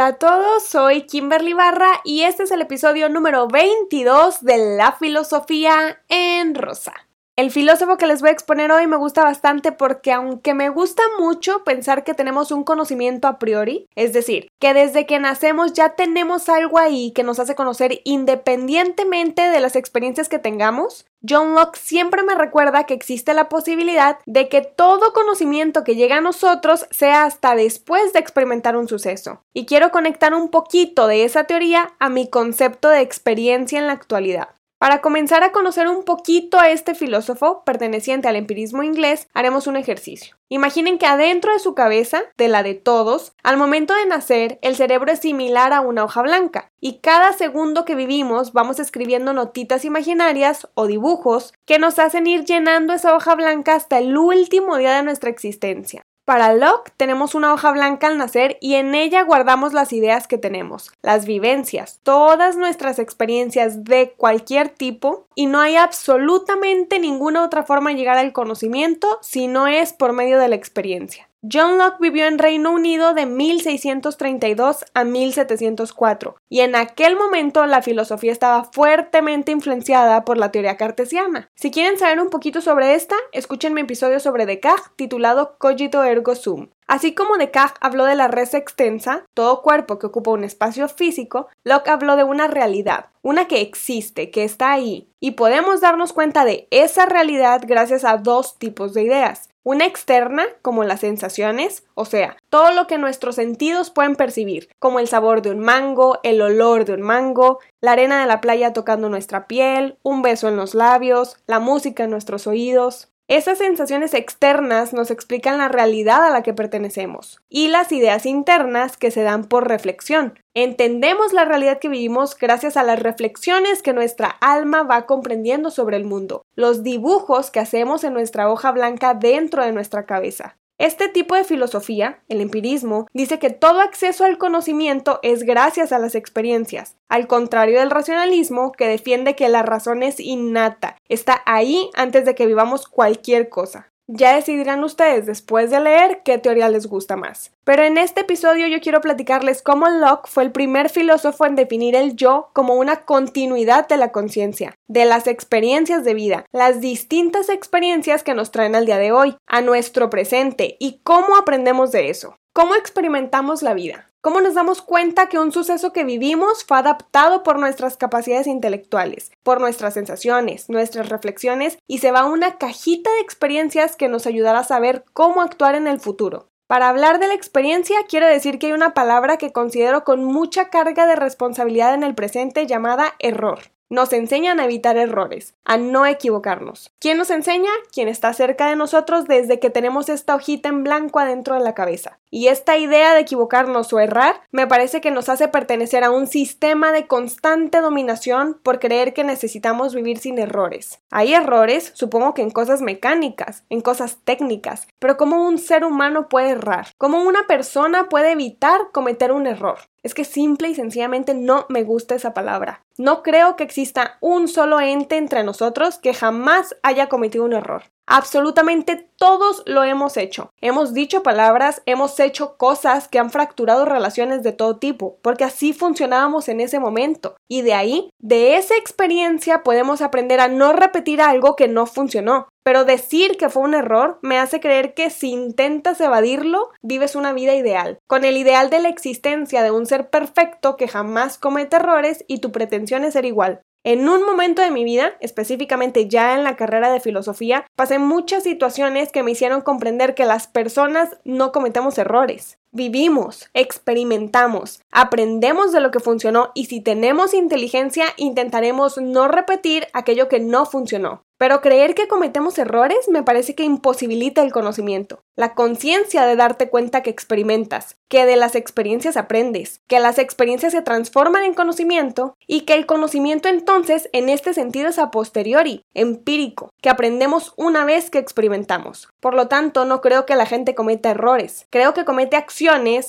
Hola a todos, soy Kimberly Barra y este es el episodio número 22 de La Filosofía en Rosa. El filósofo que les voy a exponer hoy me gusta bastante porque aunque me gusta mucho pensar que tenemos un conocimiento a priori, es decir, que desde que nacemos ya tenemos algo ahí que nos hace conocer independientemente de las experiencias que tengamos, John Locke siempre me recuerda que existe la posibilidad de que todo conocimiento que llega a nosotros sea hasta después de experimentar un suceso. Y quiero conectar un poquito de esa teoría a mi concepto de experiencia en la actualidad. Para comenzar a conocer un poquito a este filósofo perteneciente al empirismo inglés, haremos un ejercicio. Imaginen que adentro de su cabeza, de la de todos, al momento de nacer, el cerebro es similar a una hoja blanca, y cada segundo que vivimos vamos escribiendo notitas imaginarias o dibujos que nos hacen ir llenando esa hoja blanca hasta el último día de nuestra existencia. Para Locke tenemos una hoja blanca al nacer y en ella guardamos las ideas que tenemos, las vivencias, todas nuestras experiencias de cualquier tipo y no hay absolutamente ninguna otra forma de llegar al conocimiento si no es por medio de la experiencia. John Locke vivió en Reino Unido de 1632 a 1704 y en aquel momento la filosofía estaba fuertemente influenciada por la teoría cartesiana. Si quieren saber un poquito sobre esta, escuchen mi episodio sobre Descartes titulado Cogito ergo sum. Así como Descartes habló de la res extensa, todo cuerpo que ocupa un espacio físico, Locke habló de una realidad, una que existe, que está ahí, y podemos darnos cuenta de esa realidad gracias a dos tipos de ideas. Una externa, como las sensaciones, o sea, todo lo que nuestros sentidos pueden percibir, como el sabor de un mango, el olor de un mango, la arena de la playa tocando nuestra piel, un beso en los labios, la música en nuestros oídos. Esas sensaciones externas nos explican la realidad a la que pertenecemos y las ideas internas que se dan por reflexión. Entendemos la realidad que vivimos gracias a las reflexiones que nuestra alma va comprendiendo sobre el mundo, los dibujos que hacemos en nuestra hoja blanca dentro de nuestra cabeza. Este tipo de filosofía, el empirismo, dice que todo acceso al conocimiento es gracias a las experiencias, al contrario del racionalismo que defiende que la razón es innata, está ahí antes de que vivamos cualquier cosa. Ya decidirán ustedes después de leer qué teoría les gusta más. Pero en este episodio yo quiero platicarles cómo Locke fue el primer filósofo en definir el yo como una continuidad de la conciencia, de las experiencias de vida, las distintas experiencias que nos traen al día de hoy, a nuestro presente y cómo aprendemos de eso. ¿Cómo experimentamos la vida? ¿Cómo nos damos cuenta que un suceso que vivimos fue adaptado por nuestras capacidades intelectuales, por nuestras sensaciones, nuestras reflexiones y se va a una cajita de experiencias que nos ayudará a saber cómo actuar en el futuro? Para hablar de la experiencia, quiero decir que hay una palabra que considero con mucha carga de responsabilidad en el presente llamada error. Nos enseñan a evitar errores, a no equivocarnos. ¿Quién nos enseña? Quien está cerca de nosotros desde que tenemos esta hojita en blanco adentro de la cabeza. Y esta idea de equivocarnos o errar me parece que nos hace pertenecer a un sistema de constante dominación por creer que necesitamos vivir sin errores. Hay errores, supongo que en cosas mecánicas, en cosas técnicas, pero ¿cómo un ser humano puede errar? ¿Cómo una persona puede evitar cometer un error? Es que simple y sencillamente no me gusta esa palabra. No creo que exista un solo ente entre nosotros que jamás haya cometido un error. Absolutamente todos lo hemos hecho. Hemos dicho palabras, hemos hecho cosas que han fracturado relaciones de todo tipo, porque así funcionábamos en ese momento. Y de ahí, de esa experiencia podemos aprender a no repetir algo que no funcionó. Pero decir que fue un error me hace creer que si intentas evadirlo, vives una vida ideal, con el ideal de la existencia de un ser perfecto que jamás comete errores y tu pretensión es ser igual. En un momento de mi vida, específicamente ya en la carrera de filosofía, pasé muchas situaciones que me hicieron comprender que las personas no cometemos errores. Vivimos, experimentamos, aprendemos de lo que funcionó y si tenemos inteligencia intentaremos no repetir aquello que no funcionó. Pero creer que cometemos errores me parece que imposibilita el conocimiento, la conciencia de darte cuenta que experimentas, que de las experiencias aprendes, que las experiencias se transforman en conocimiento y que el conocimiento entonces en este sentido es a posteriori, empírico, que aprendemos una vez que experimentamos. Por lo tanto, no creo que la gente cometa errores, creo que comete acciones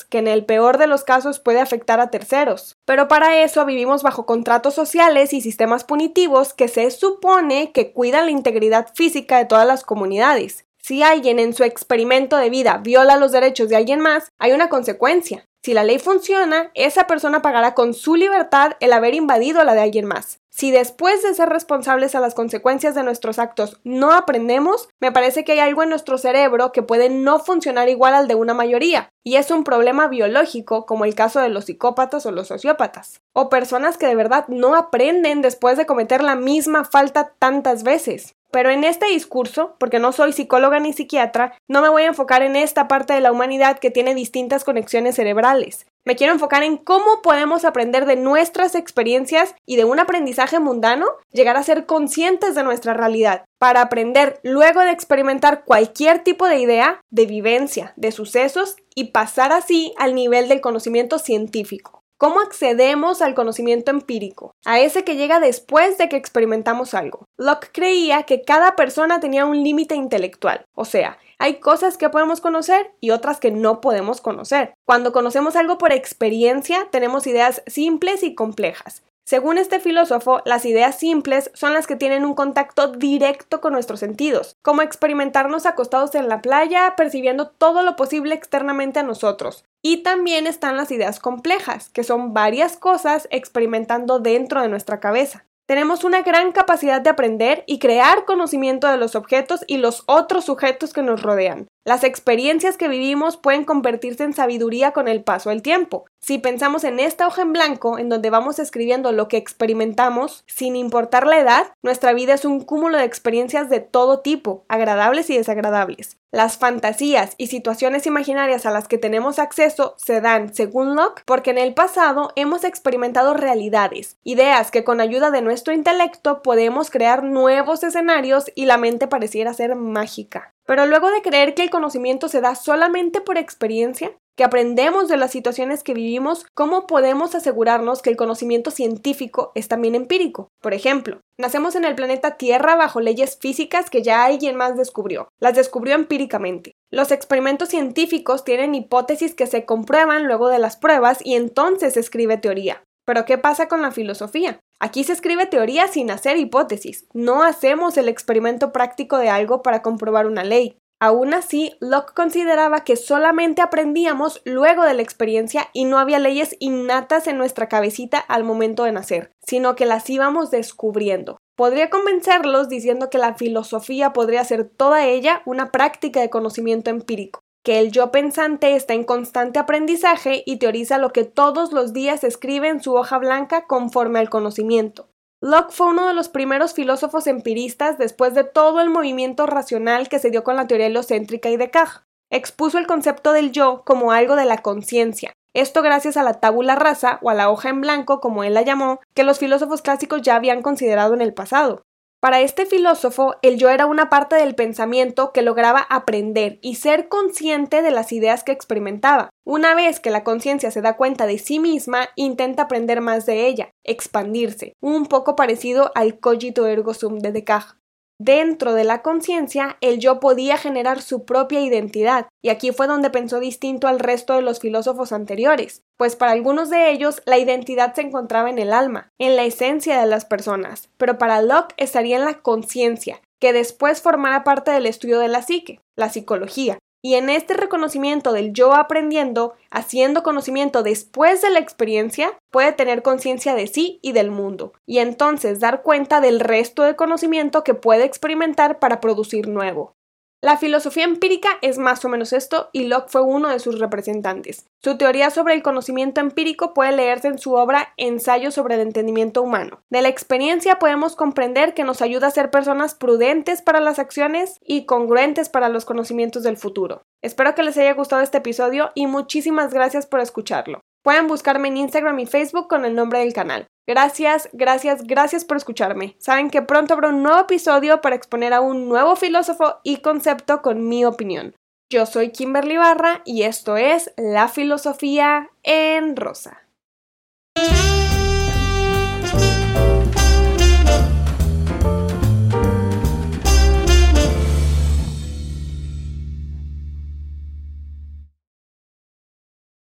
que en el peor de los casos puede afectar a terceros. Pero para eso vivimos bajo contratos sociales y sistemas punitivos que se supone que cuidan la integridad física de todas las comunidades. Si alguien en su experimento de vida viola los derechos de alguien más, hay una consecuencia. Si la ley funciona, esa persona pagará con su libertad el haber invadido la de alguien más. Si después de ser responsables a las consecuencias de nuestros actos no aprendemos, me parece que hay algo en nuestro cerebro que puede no funcionar igual al de una mayoría, y es un problema biológico como el caso de los psicópatas o los sociópatas, o personas que de verdad no aprenden después de cometer la misma falta tantas veces. Pero en este discurso, porque no soy psicóloga ni psiquiatra, no me voy a enfocar en esta parte de la humanidad que tiene distintas conexiones cerebrales. Me quiero enfocar en cómo podemos aprender de nuestras experiencias y de un aprendizaje mundano llegar a ser conscientes de nuestra realidad, para aprender luego de experimentar cualquier tipo de idea, de vivencia, de sucesos y pasar así al nivel del conocimiento científico. ¿Cómo accedemos al conocimiento empírico? A ese que llega después de que experimentamos algo. Locke creía que cada persona tenía un límite intelectual, o sea, hay cosas que podemos conocer y otras que no podemos conocer. Cuando conocemos algo por experiencia, tenemos ideas simples y complejas. Según este filósofo, las ideas simples son las que tienen un contacto directo con nuestros sentidos, como experimentarnos acostados en la playa, percibiendo todo lo posible externamente a nosotros. Y también están las ideas complejas, que son varias cosas experimentando dentro de nuestra cabeza. Tenemos una gran capacidad de aprender y crear conocimiento de los objetos y los otros sujetos que nos rodean. Las experiencias que vivimos pueden convertirse en sabiduría con el paso del tiempo. Si pensamos en esta hoja en blanco, en donde vamos escribiendo lo que experimentamos, sin importar la edad, nuestra vida es un cúmulo de experiencias de todo tipo, agradables y desagradables. Las fantasías y situaciones imaginarias a las que tenemos acceso se dan, según Locke, porque en el pasado hemos experimentado realidades, ideas que con ayuda de nuestro intelecto podemos crear nuevos escenarios y la mente pareciera ser mágica. Pero luego de creer que el conocimiento se da solamente por experiencia, que aprendemos de las situaciones que vivimos, ¿cómo podemos asegurarnos que el conocimiento científico es también empírico? Por ejemplo, nacemos en el planeta Tierra bajo leyes físicas que ya alguien más descubrió. Las descubrió empíricamente. Los experimentos científicos tienen hipótesis que se comprueban luego de las pruebas y entonces se escribe teoría. Pero ¿qué pasa con la filosofía? Aquí se escribe teoría sin hacer hipótesis. No hacemos el experimento práctico de algo para comprobar una ley. Aún así, Locke consideraba que solamente aprendíamos luego de la experiencia y no había leyes innatas en nuestra cabecita al momento de nacer, sino que las íbamos descubriendo. Podría convencerlos diciendo que la filosofía podría ser toda ella una práctica de conocimiento empírico, que el yo pensante está en constante aprendizaje y teoriza lo que todos los días escribe en su hoja blanca conforme al conocimiento. Locke fue uno de los primeros filósofos empiristas después de todo el movimiento racional que se dio con la teoría heliocéntrica y Descartes. Expuso el concepto del yo como algo de la conciencia. Esto gracias a la tabula rasa o a la hoja en blanco, como él la llamó, que los filósofos clásicos ya habían considerado en el pasado. Para este filósofo, el yo era una parte del pensamiento que lograba aprender y ser consciente de las ideas que experimentaba. Una vez que la conciencia se da cuenta de sí misma, intenta aprender más de ella, expandirse, un poco parecido al cogito ergo sum de Descartes. Dentro de la conciencia, el yo podía generar su propia identidad, y aquí fue donde pensó distinto al resto de los filósofos anteriores, pues para algunos de ellos la identidad se encontraba en el alma, en la esencia de las personas, pero para Locke estaría en la conciencia, que después formará parte del estudio de la psique, la psicología, y en este reconocimiento del yo aprendiendo, haciendo conocimiento después de la experiencia, puede tener conciencia de sí y del mundo, y entonces dar cuenta del resto de conocimiento que puede experimentar para producir nuevo. La filosofía empírica es más o menos esto y Locke fue uno de sus representantes. Su teoría sobre el conocimiento empírico puede leerse en su obra Ensayo sobre el entendimiento humano. De la experiencia podemos comprender que nos ayuda a ser personas prudentes para las acciones y congruentes para los conocimientos del futuro. Espero que les haya gustado este episodio y muchísimas gracias por escucharlo. Pueden buscarme en Instagram y Facebook con el nombre del canal. Gracias, gracias, gracias por escucharme. Saben que pronto habrá un nuevo episodio para exponer a un nuevo filósofo y concepto con mi opinión. Yo soy Kimberly Barra y esto es La Filosofía en Rosa.